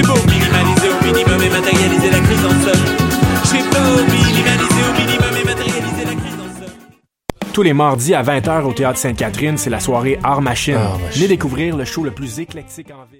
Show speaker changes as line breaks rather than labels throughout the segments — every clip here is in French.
J'ai beau minimaliser au minimum et matérialiser la crise en somme. J'ai beau minimaliser au minimum et matérialiser la crise en somme.
Tous les mardis à 20h au Théâtre Sainte-Catherine, c'est la soirée Art Machine.
Art Machine.
Venez découvrir le show le plus éclectique en ville.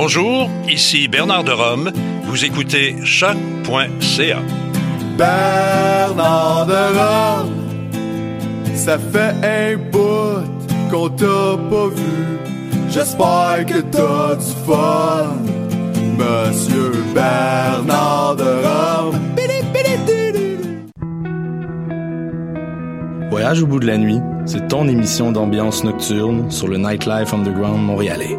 Bonjour, ici Bernard de Rome. Vous écoutez choc.ca.
Bernard de Rome, ça fait un bout qu'on t'a pas vu. J'espère que t'as du fun, Monsieur Bernard de Rome.
Voyage au bout de la nuit, c'est ton émission d'ambiance nocturne sur le Nightlife Underground montréalais.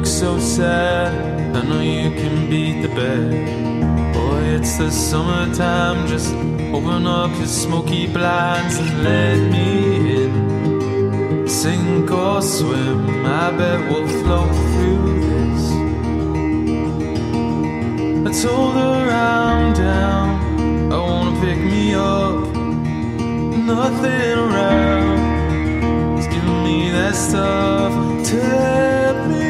Look so sad. I know you can beat the bed. Boy, it's the summertime. Just open up your smoky blinds and let me in. Sink or swim, I bet we'll float through this. I told her I'm down. I wanna pick me up. Nothing around. It's giving me that stuff me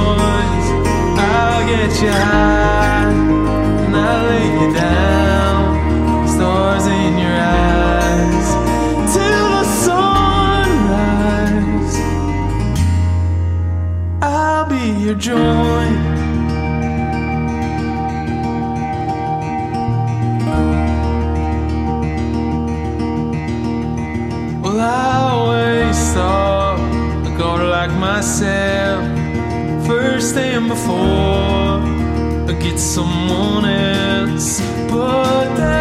get you high, and I lay you down. Stars in your eyes till the sunrise. I'll be your joint. Well, I always thought a girl like myself first and before get someone else. But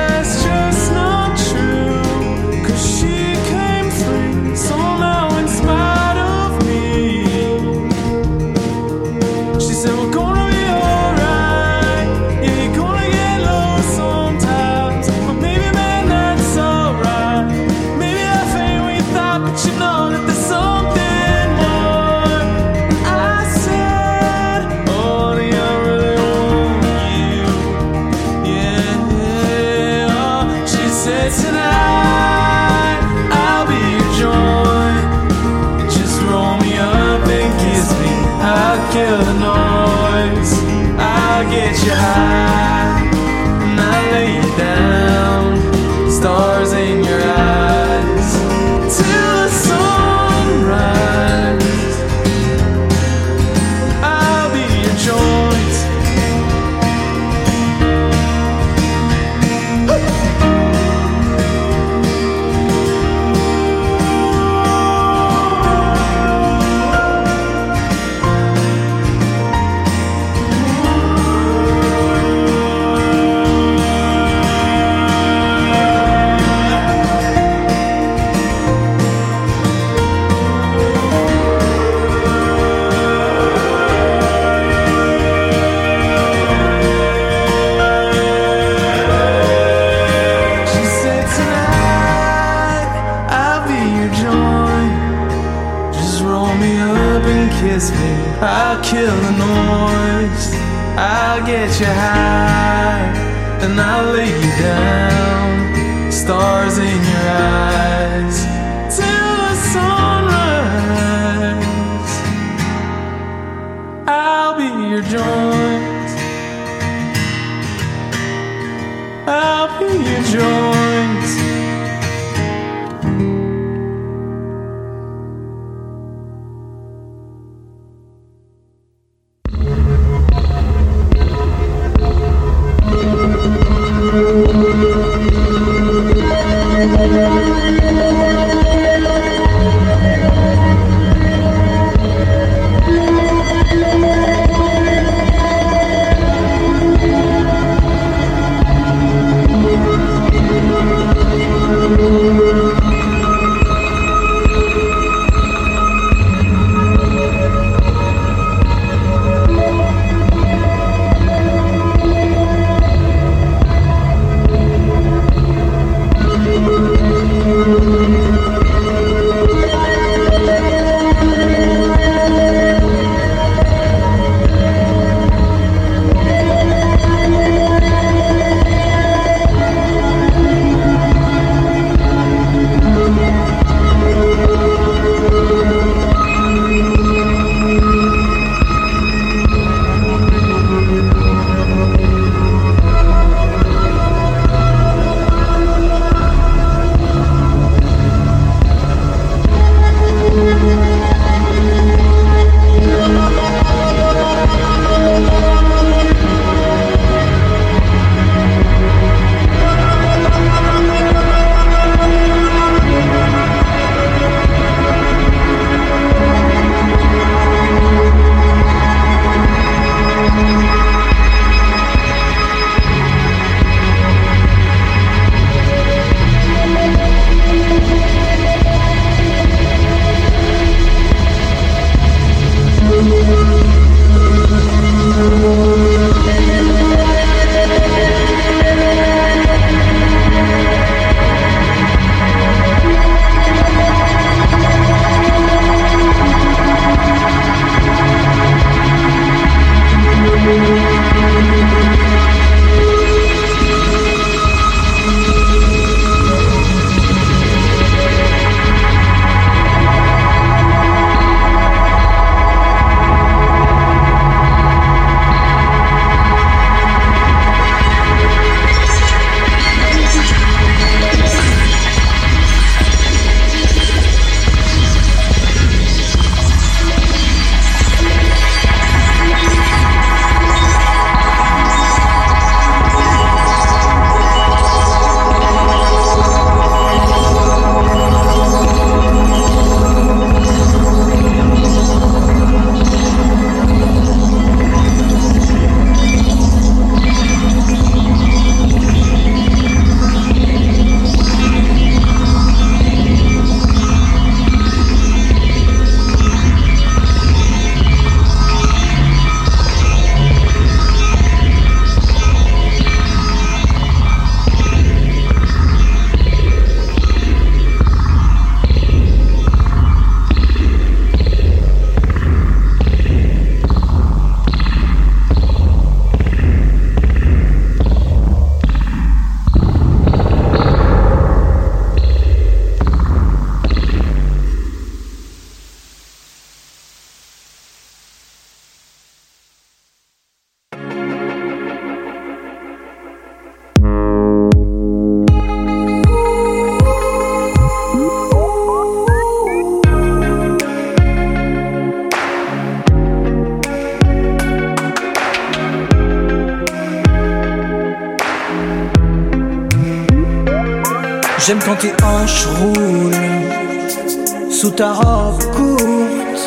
J'aime quand tes hanches roulent sous ta robe courte.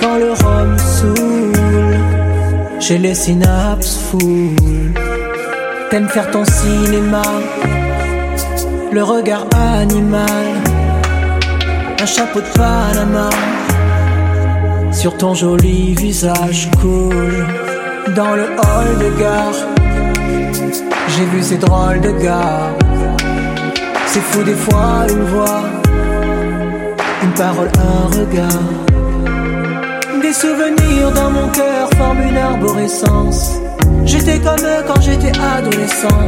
Quand le rhum saoule, j'ai les synapses foules. T'aimes faire ton cinéma, le regard animal, un chapeau de Panama sur ton joli visage cool. Dans le hall de gare, j'ai vu ces drôles de gars. C'est fou des fois une voix, une parole, un regard. Des souvenirs dans mon cœur forment une arborescence. J'étais comme eux quand j'étais adolescent,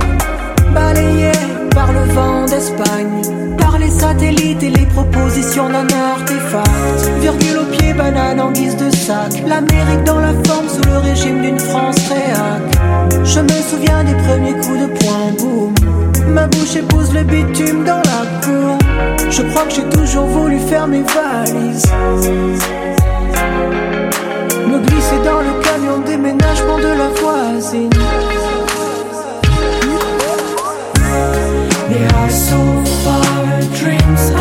balayé par le vent d'Espagne, par les satellites et les propositions d'un artefact. Virgule au pied, banane en guise de sac. L'Amérique dans la forme sous le régime d'une France réac. Je me souviens des premiers coups de poing, boum. Ma bouche épouse le bitume dans la cour. Je crois que j'ai toujours voulu faire mes valises. Me glisser dans le camion déménagement de la voisine. They are so far, dreams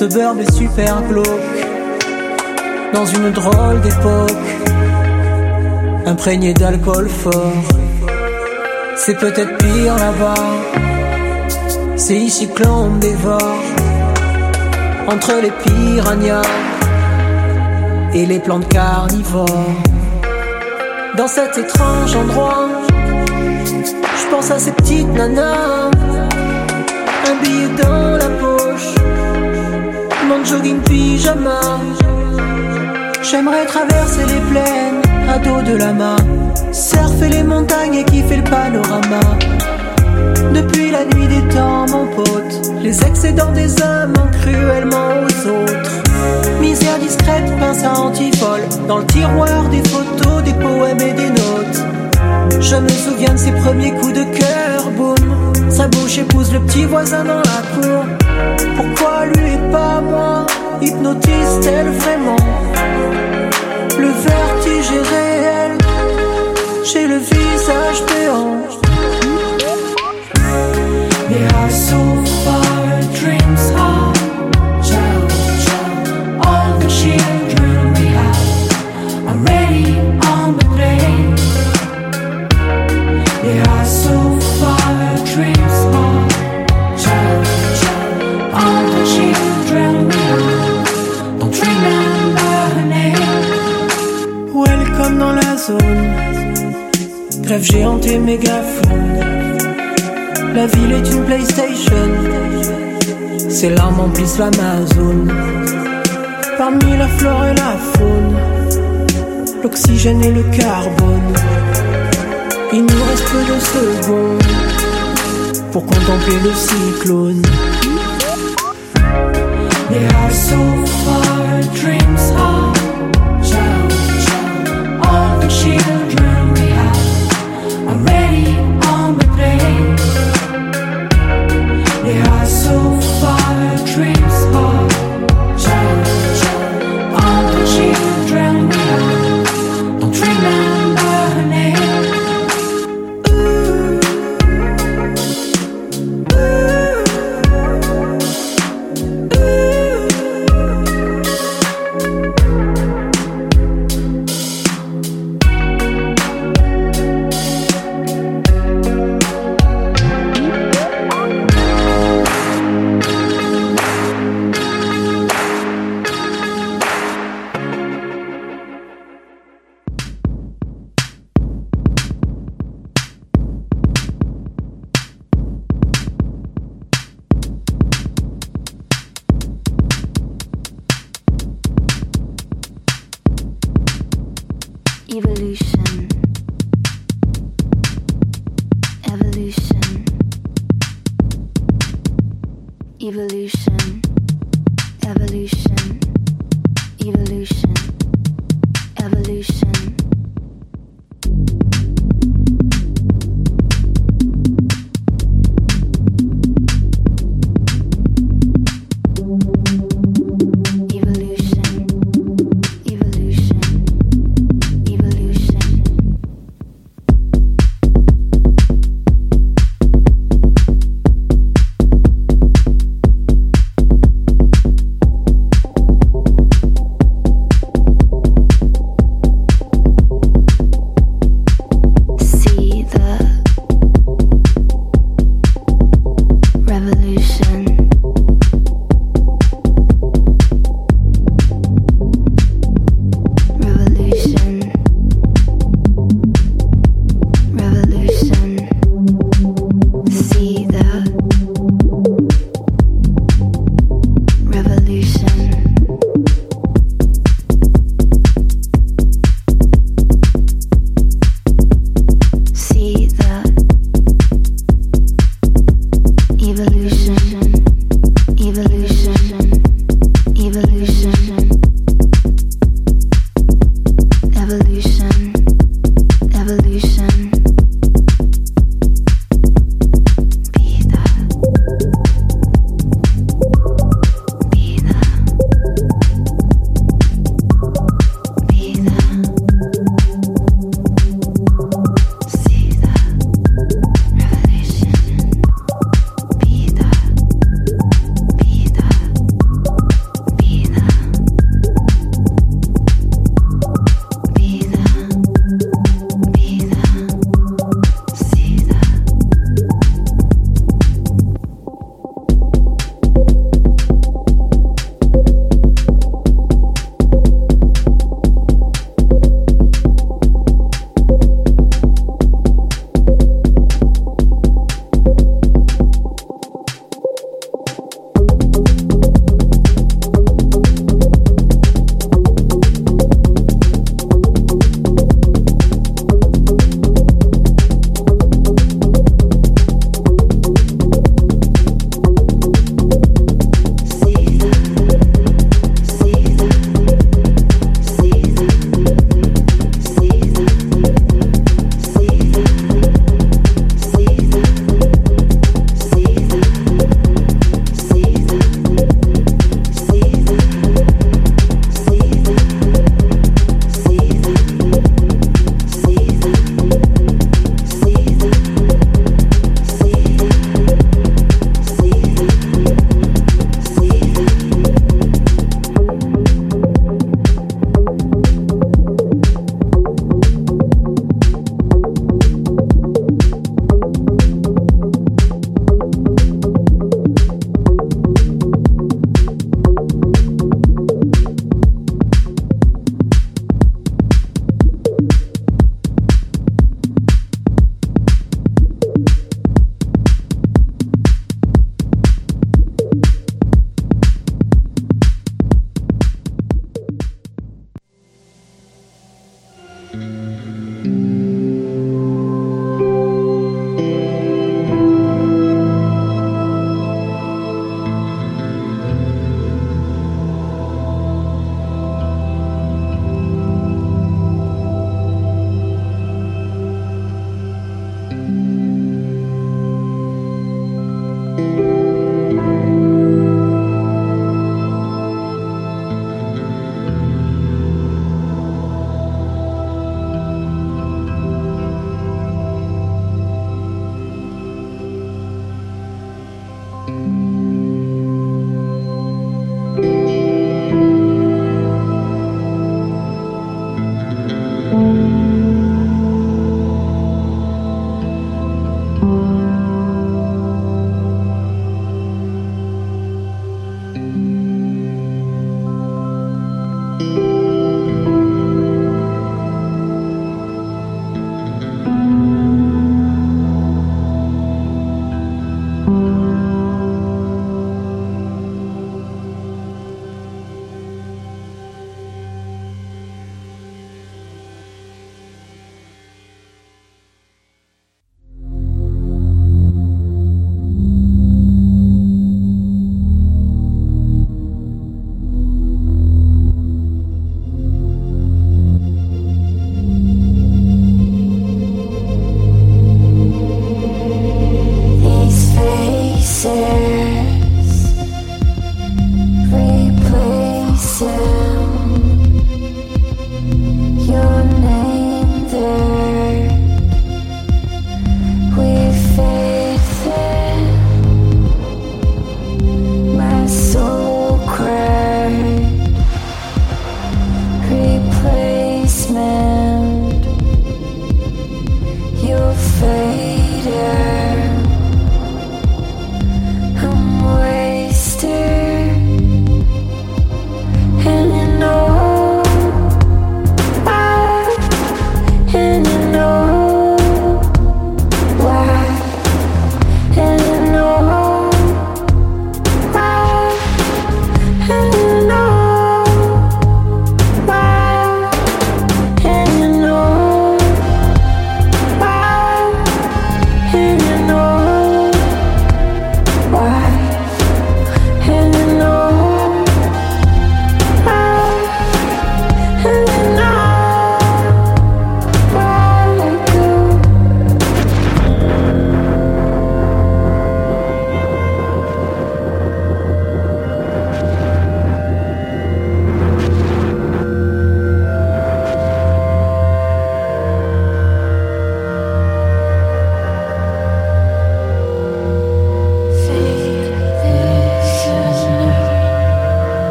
Ce beurre est super glauque. Dans une drôle d'époque. Imprégné d'alcool fort. C'est peut-être pire là-bas. C'est ici que l'on me dévore. Entre les piranhas et les plantes carnivores. Dans cet étrange endroit, je pense à ces petites nanas. Un billet dans la poche, jogging pyjama. J'aimerais traverser les plaines à dos de la main, surfer les montagnes et kiffer le panorama. Depuis la nuit des temps, mon pote, les excédents des hommes cruellement aux autres. Misère discrète, pince à antifol, dans le tiroir des photos, des poèmes et des notes. Je me souviens de ses premiers coups de cœur, boum. Sa bouche épouse le petit voisin dans la cour. Pourquoi lui et pas moi Hypnotise-t-elle vraiment? Le vertige est réel. J'ai le visage béant. They are so far, Grève géante et mégaphone. La ville est une PlayStation. Ses larmes emplissent l'Amazon. Parmi la flore et la faune, l'oxygène et le carbone. Il nous reste peu de secondes pour contempler le cyclone. They are so far, dreams are children Evolution. Evolution. Evolution. Evolution.
Evolution.
Evolution.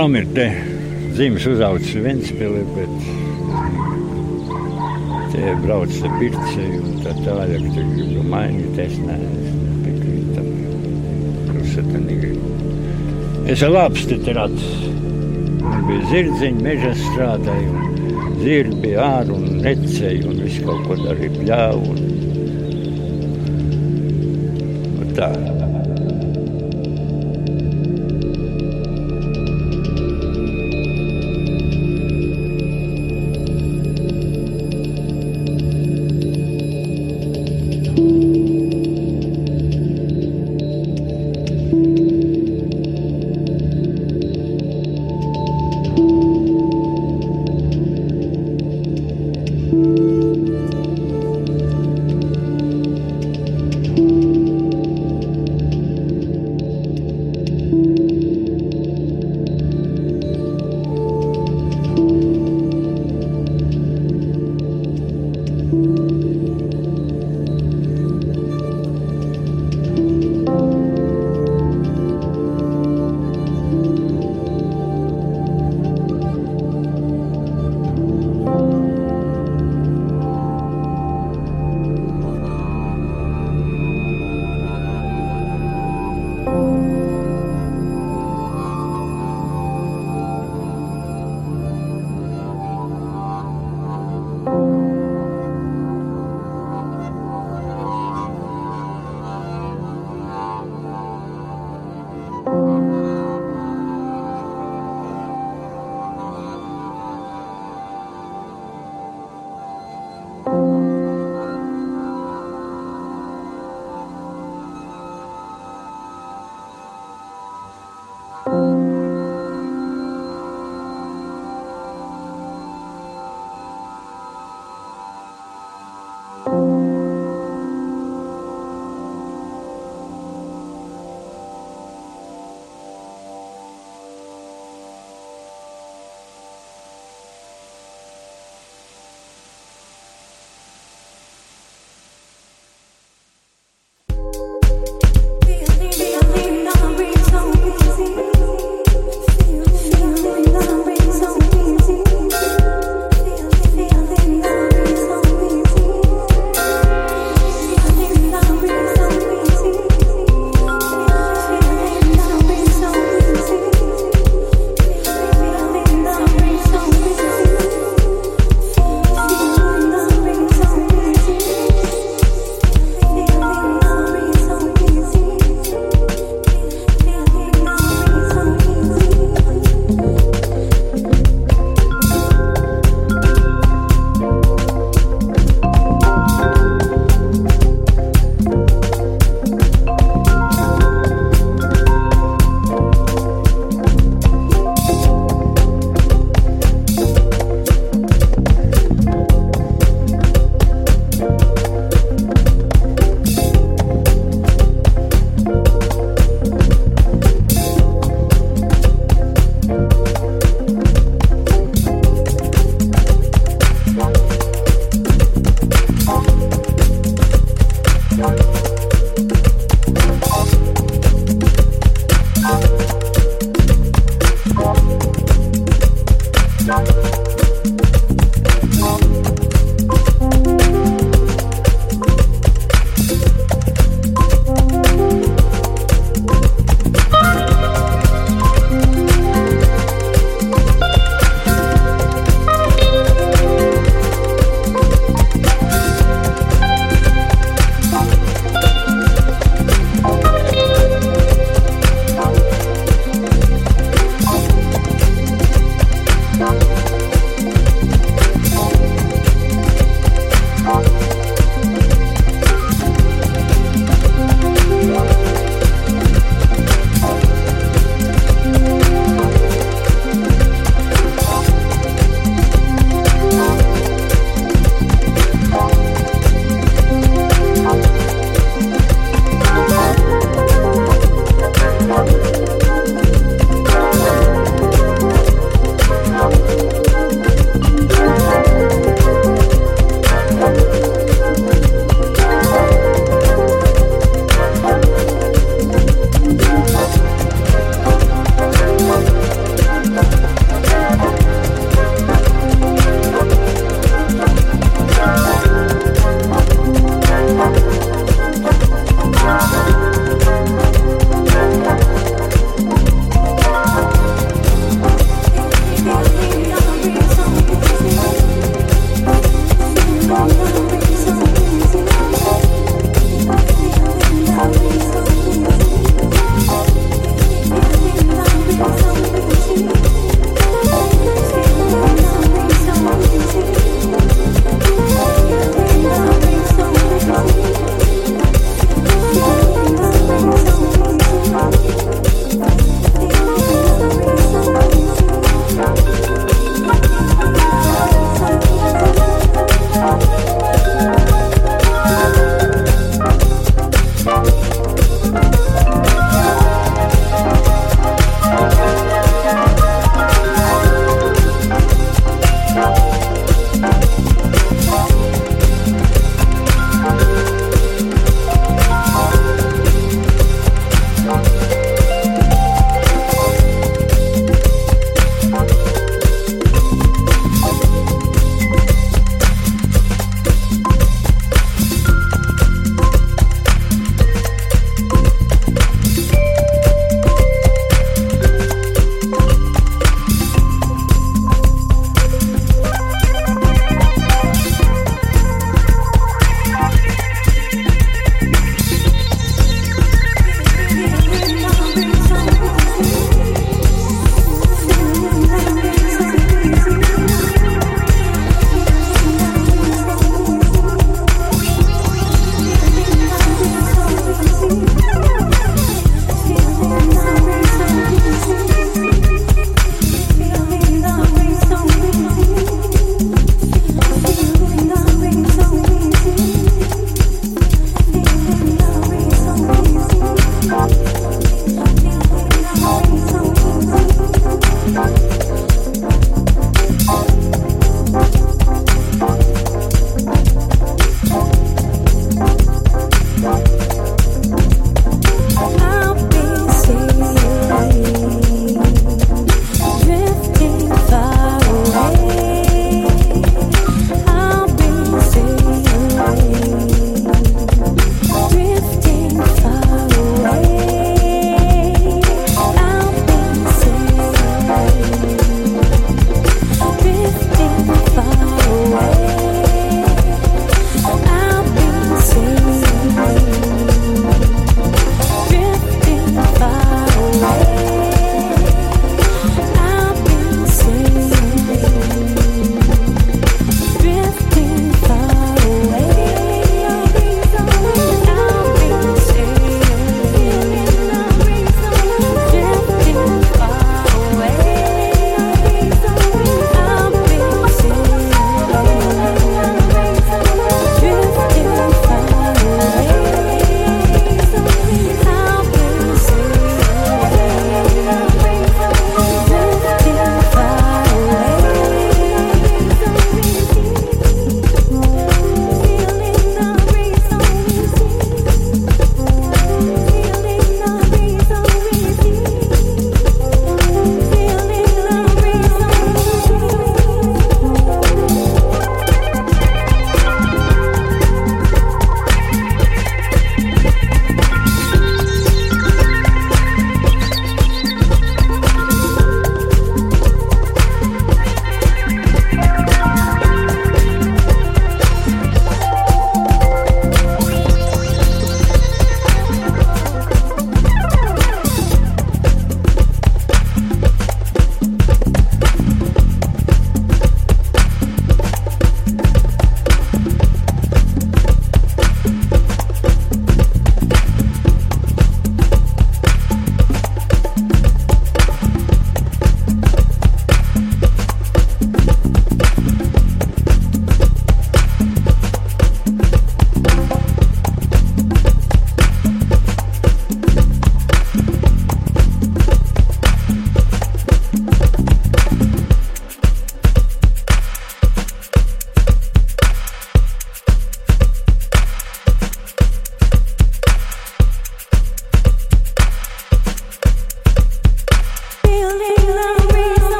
Krimnam ir te dzīves uzaugs Ventspilī, bet te brauc te pirci un tā tālāk, tur gribu mainīt, es neesmu piekrītam. Pilsēta negrib. Es labs terat. Man bija zirdziņi, meža strādāju, un zirgi bija ār un necēju, un visu kaut ko darīju pļāvu. Un,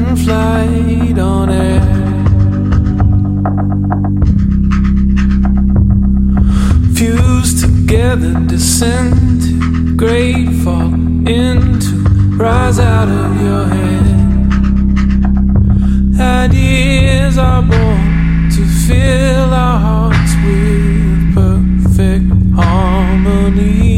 light on air. Fused together, descend, great fall into, rise out of your head. Ideas are born to fill our hearts with perfect harmony.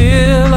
feel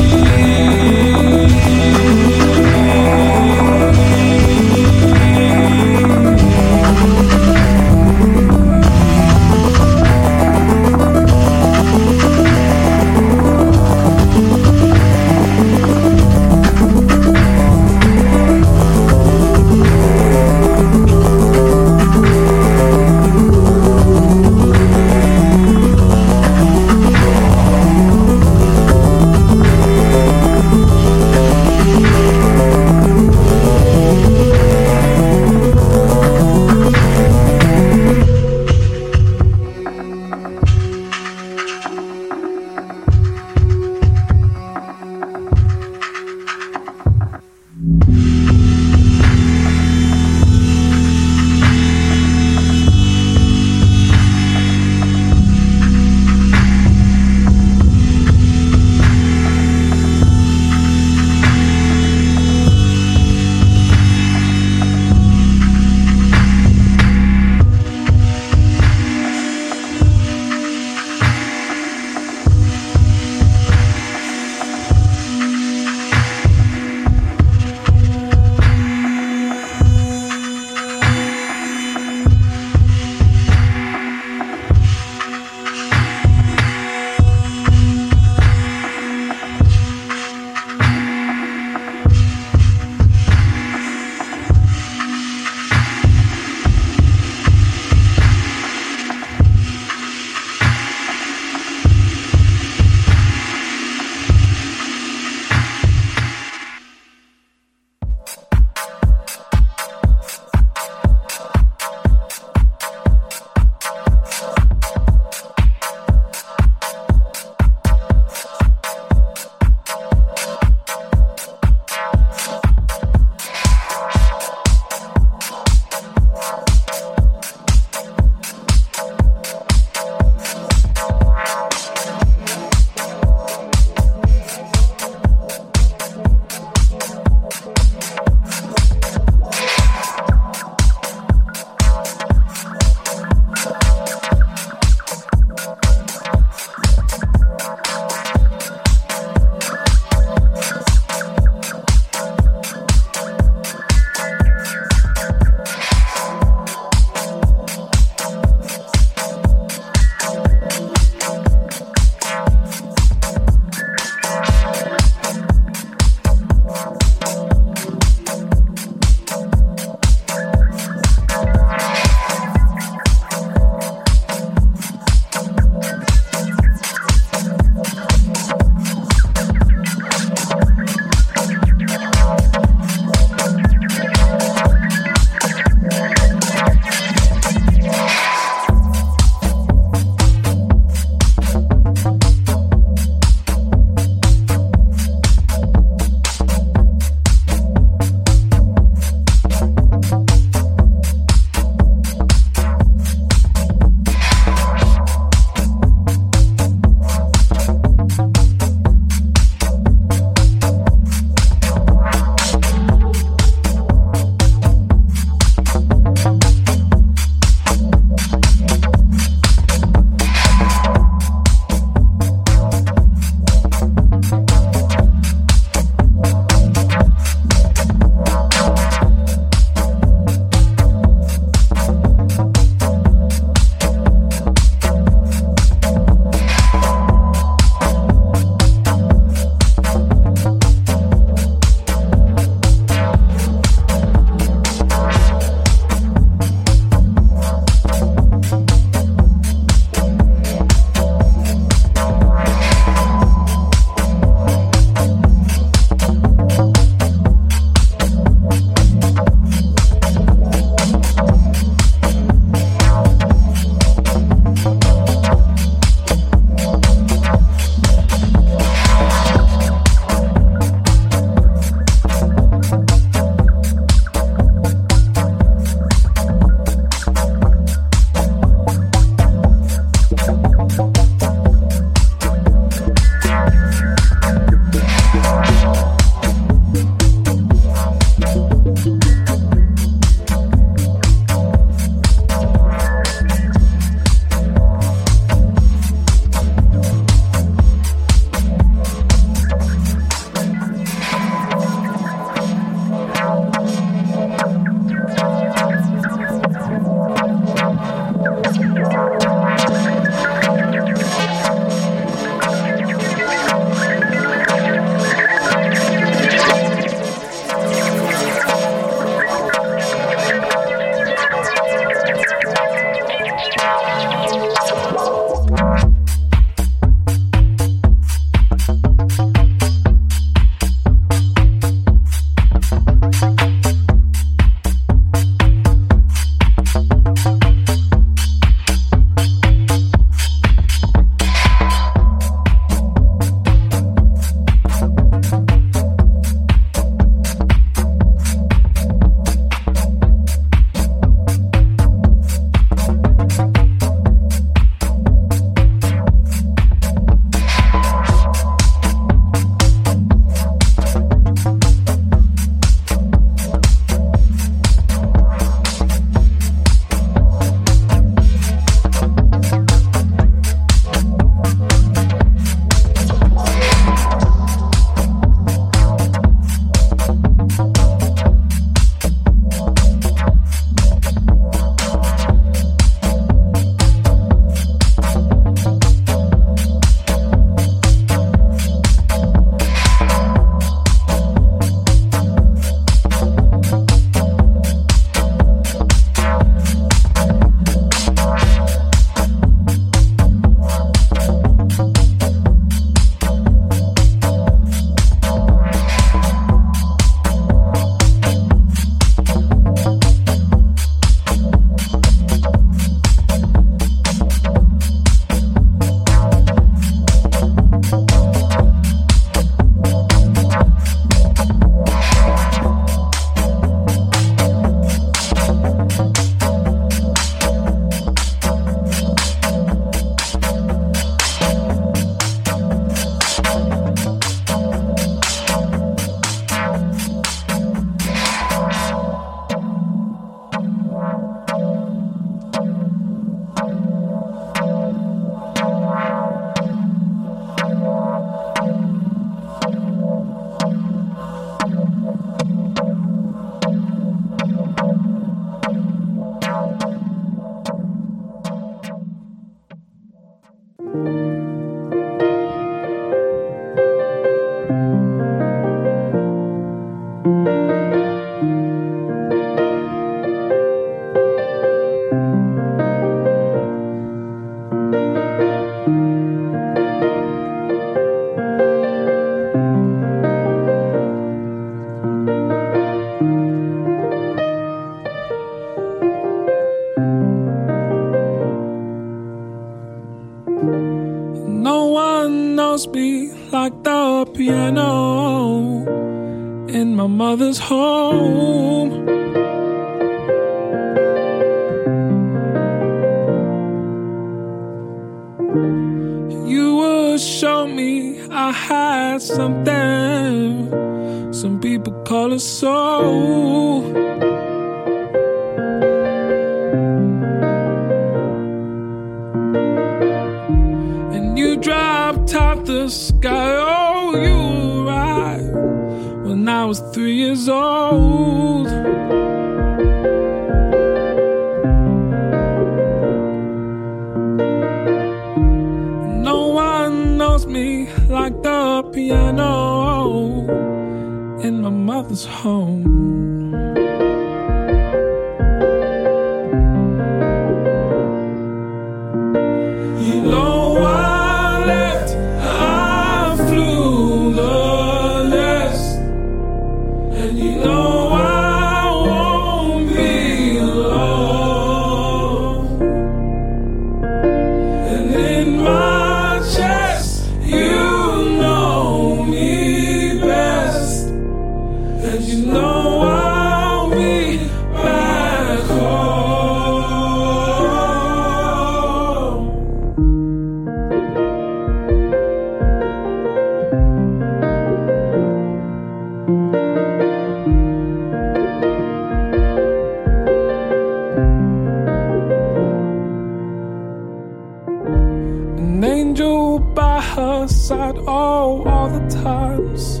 by her side, oh, all the times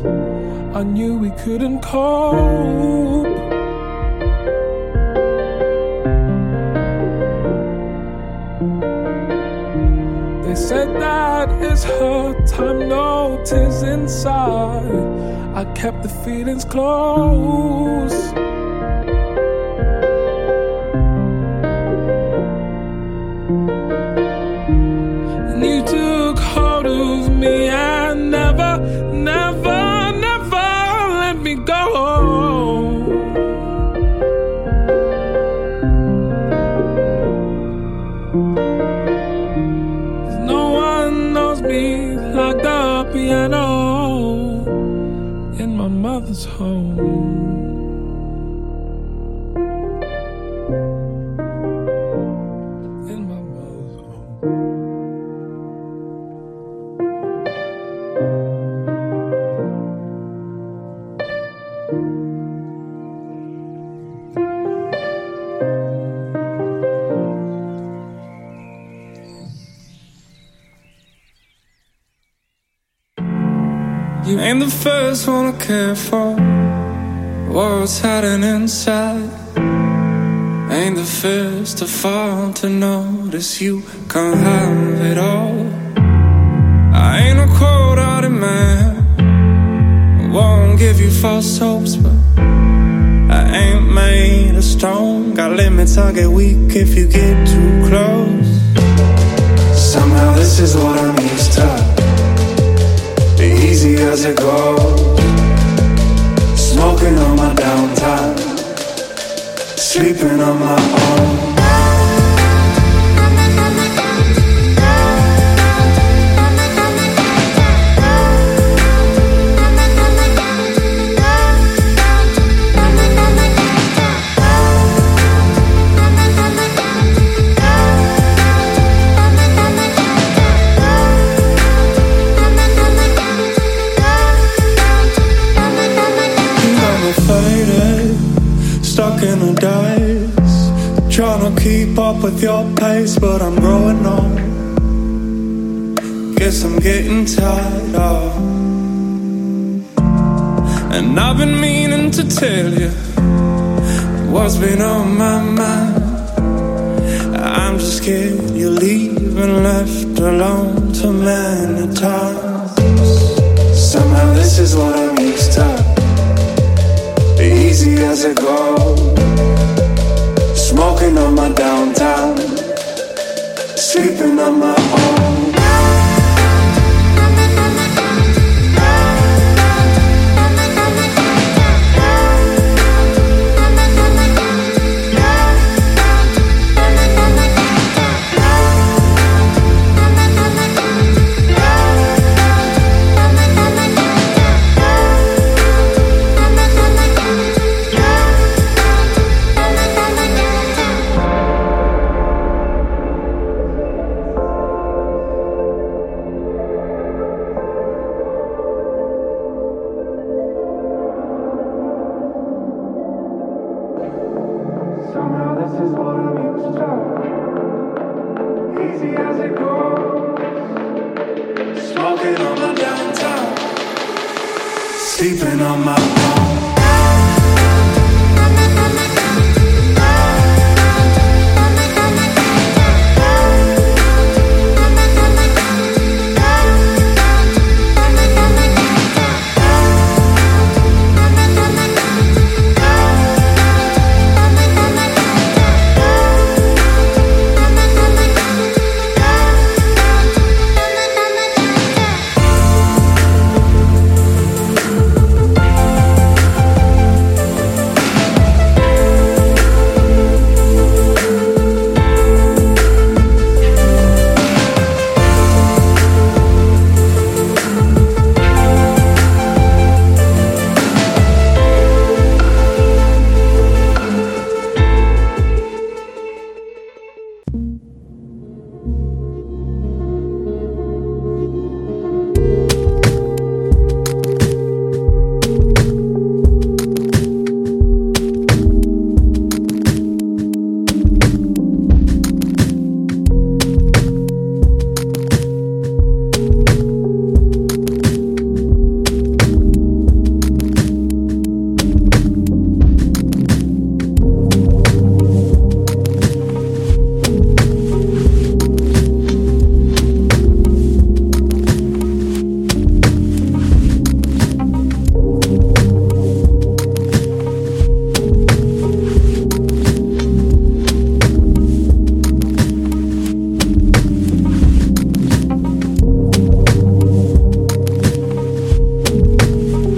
I knew we couldn't cope. They said that it's her time, no tears inside. I kept the feelings close. First one to care for what's hiding inside. Ain't the first to fall to notice you can't have it all. I ain't a cold-hearted man. Won't give you false hopes, but I ain't made of stone. Got limits, I get weak if you get too close. Somehow this is what I'm used to easy as it goes. Smoking on my downtime, sleeping on my own. With your pace, but I'm growing old. Guess I'm getting tired of. And I've been meaning to tell you what's been on my mind. I'm just scared you're leaving, left alone too many times. Somehow this is what I'm used to easy as it goes. Smoking on my downtime, sleeping on my own.